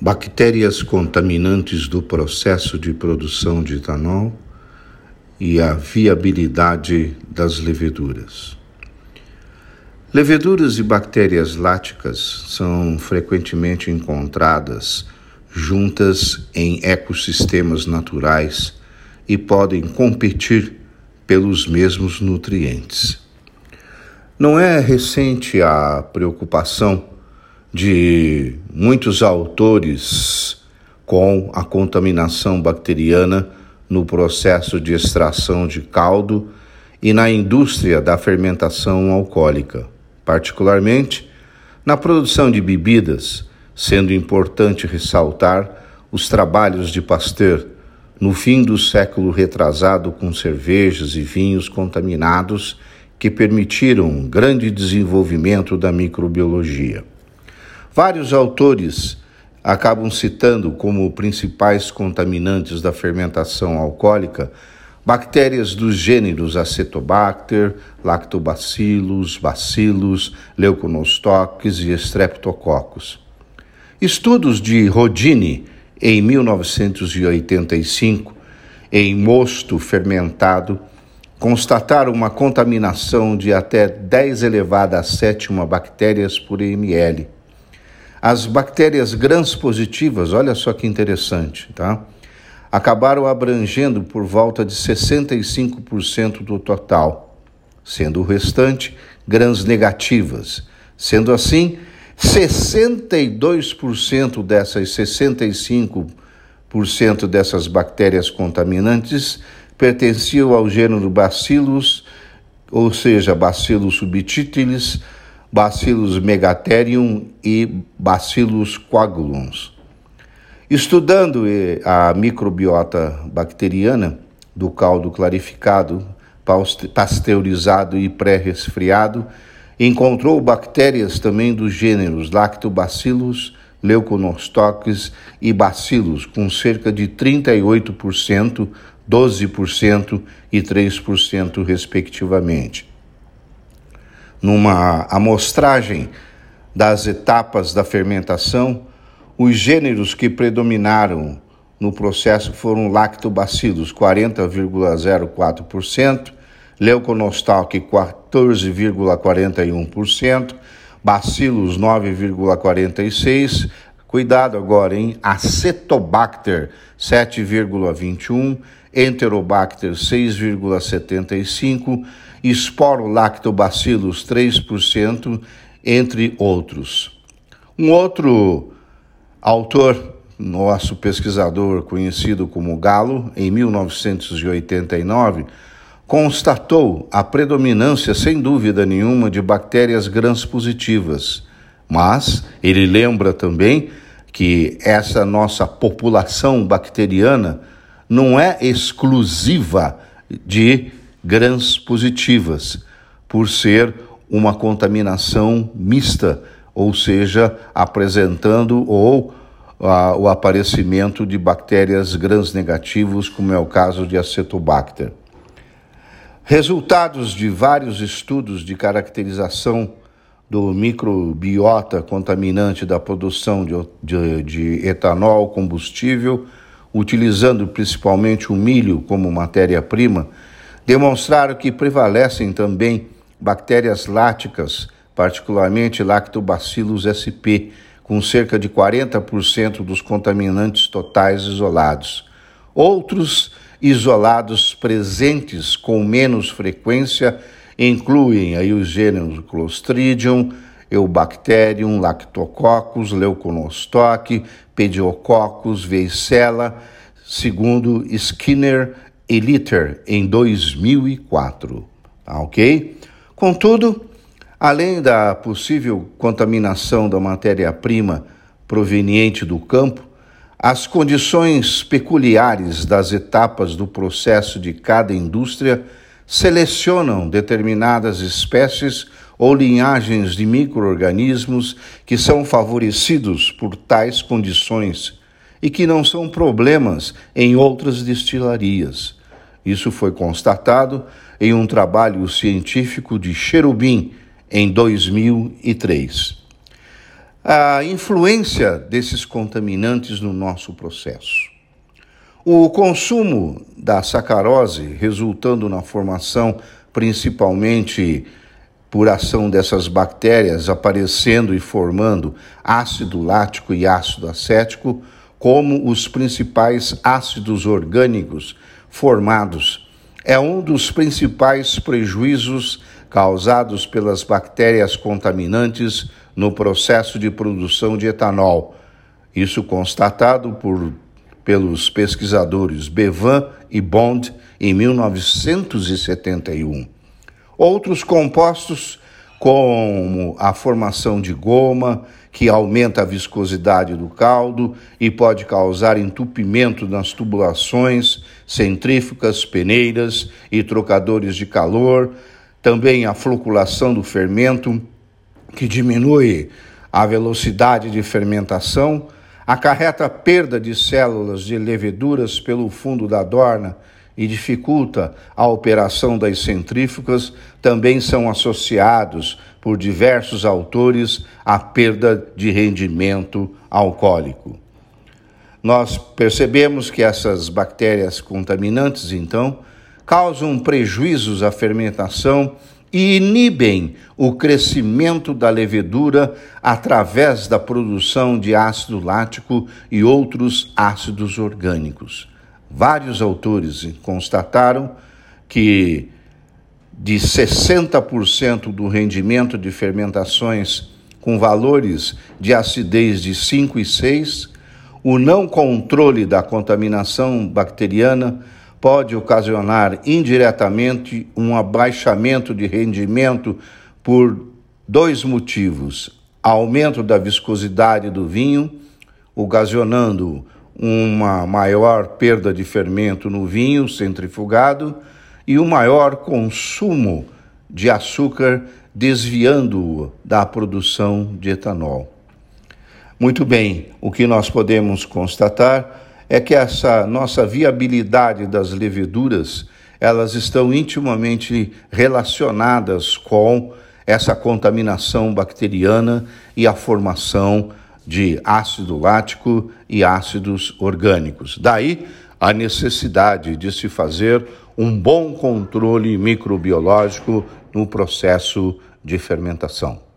bactérias contaminantes do processo de produção de etanol e a viabilidade das leveduras. Leveduras e bactérias láticas são frequentemente encontradas juntas em ecossistemas naturais e podem competir pelos mesmos nutrientes. Não é recente a preocupação de muitos autores com a contaminação bacteriana no processo de extração de caldo e na indústria da fermentação alcoólica, particularmente na produção de bebidas, sendo importante ressaltar os trabalhos de Pasteur no fim do século retrasado com cervejas e vinhos contaminados que permitiram um grande desenvolvimento da microbiologia. Vários autores acabam citando como principais contaminantes da fermentação alcoólica bactérias dos gêneros Acetobacter, Lactobacillus, Bacillus, Leuconostoques e Streptococcus. Estudos de Rodini, em 1985, em mosto fermentado, constataram uma contaminação de até 10 elevada a sétima bactérias por ml as bactérias gram-positivas, olha só que interessante, tá? Acabaram abrangendo por volta de 65% do total, sendo o restante grãs negativas. Sendo assim, 62% dessas 65% dessas bactérias contaminantes pertenciam ao gênero Bacillus, ou seja, Bacillus subtilis, Bacillus megatherium e Bacillus coagulans. Estudando eh, a microbiota bacteriana do caldo clarificado, pasteurizado e pré-resfriado, encontrou bactérias também dos gêneros Lactobacillus, Leuconostoques e Bacillus, com cerca de 38%, 12% e 3%, respectivamente numa amostragem das etapas da fermentação, os gêneros que predominaram no processo foram lactobacillus 40,04%, leuconostoque 14,41%, bacillus 9,46%, cuidado agora em acetobacter 7,21%, enterobacter 6,75%, Sporolactobacillus 3%, entre outros. Um outro autor, nosso pesquisador conhecido como Galo, em 1989, constatou a predominância, sem dúvida nenhuma, de bactérias gram-positivas. Mas ele lembra também que essa nossa população bacteriana não é exclusiva de grãs positivas, por ser uma contaminação mista, ou seja, apresentando ou ah, o aparecimento de bactérias grãs negativos, como é o caso de Acetobacter. Resultados de vários estudos de caracterização do microbiota contaminante da produção de, de, de etanol combustível, utilizando principalmente o milho como matéria-prima, demonstraram que prevalecem também bactérias láticas, particularmente Lactobacillus sp, com cerca de 40% dos contaminantes totais isolados. Outros isolados presentes com menos frequência incluem aí os gêneros Clostridium, Eubacterium, Lactococcus, Leuconostoque, Pediococcus, Veicella, segundo Skinner Eliter em 2004, tá ok? Contudo, além da possível contaminação da matéria-prima proveniente do campo, as condições peculiares das etapas do processo de cada indústria selecionam determinadas espécies ou linhagens de microorganismos que são favorecidos por tais condições e que não são problemas em outras destilarias. Isso foi constatado em um trabalho científico de Cherubim em 2003. a influência desses contaminantes no nosso processo. O consumo da sacarose, resultando na formação principalmente por ação dessas bactérias aparecendo e formando ácido lático e ácido acético, como os principais ácidos orgânicos formados. É um dos principais prejuízos causados pelas bactérias contaminantes no processo de produção de etanol. Isso constatado por, pelos pesquisadores Bevan e Bond em 1971. Outros compostos, como a formação de goma, que aumenta a viscosidade do caldo e pode causar entupimento nas tubulações, centrífugas, peneiras e trocadores de calor, também a floculação do fermento, que diminui a velocidade de fermentação, acarreta perda de células de leveduras pelo fundo da dorna e dificulta a operação das centrífugas também são associados por diversos autores à perda de rendimento alcoólico. Nós percebemos que essas bactérias contaminantes, então, causam prejuízos à fermentação e inibem o crescimento da levedura através da produção de ácido lático e outros ácidos orgânicos. Vários autores constataram que de 60% do rendimento de fermentações com valores de acidez de 5 e 6, o não controle da contaminação bacteriana pode ocasionar indiretamente um abaixamento de rendimento por dois motivos: aumento da viscosidade do vinho, ocasionando uma maior perda de fermento no vinho centrifugado e um maior consumo de açúcar, desviando-o da produção de etanol. Muito bem, o que nós podemos constatar é que essa nossa viabilidade das leveduras, elas estão intimamente relacionadas com essa contaminação bacteriana e a formação de ácido lático e ácidos orgânicos. Daí a necessidade de se fazer um bom controle microbiológico no processo de fermentação.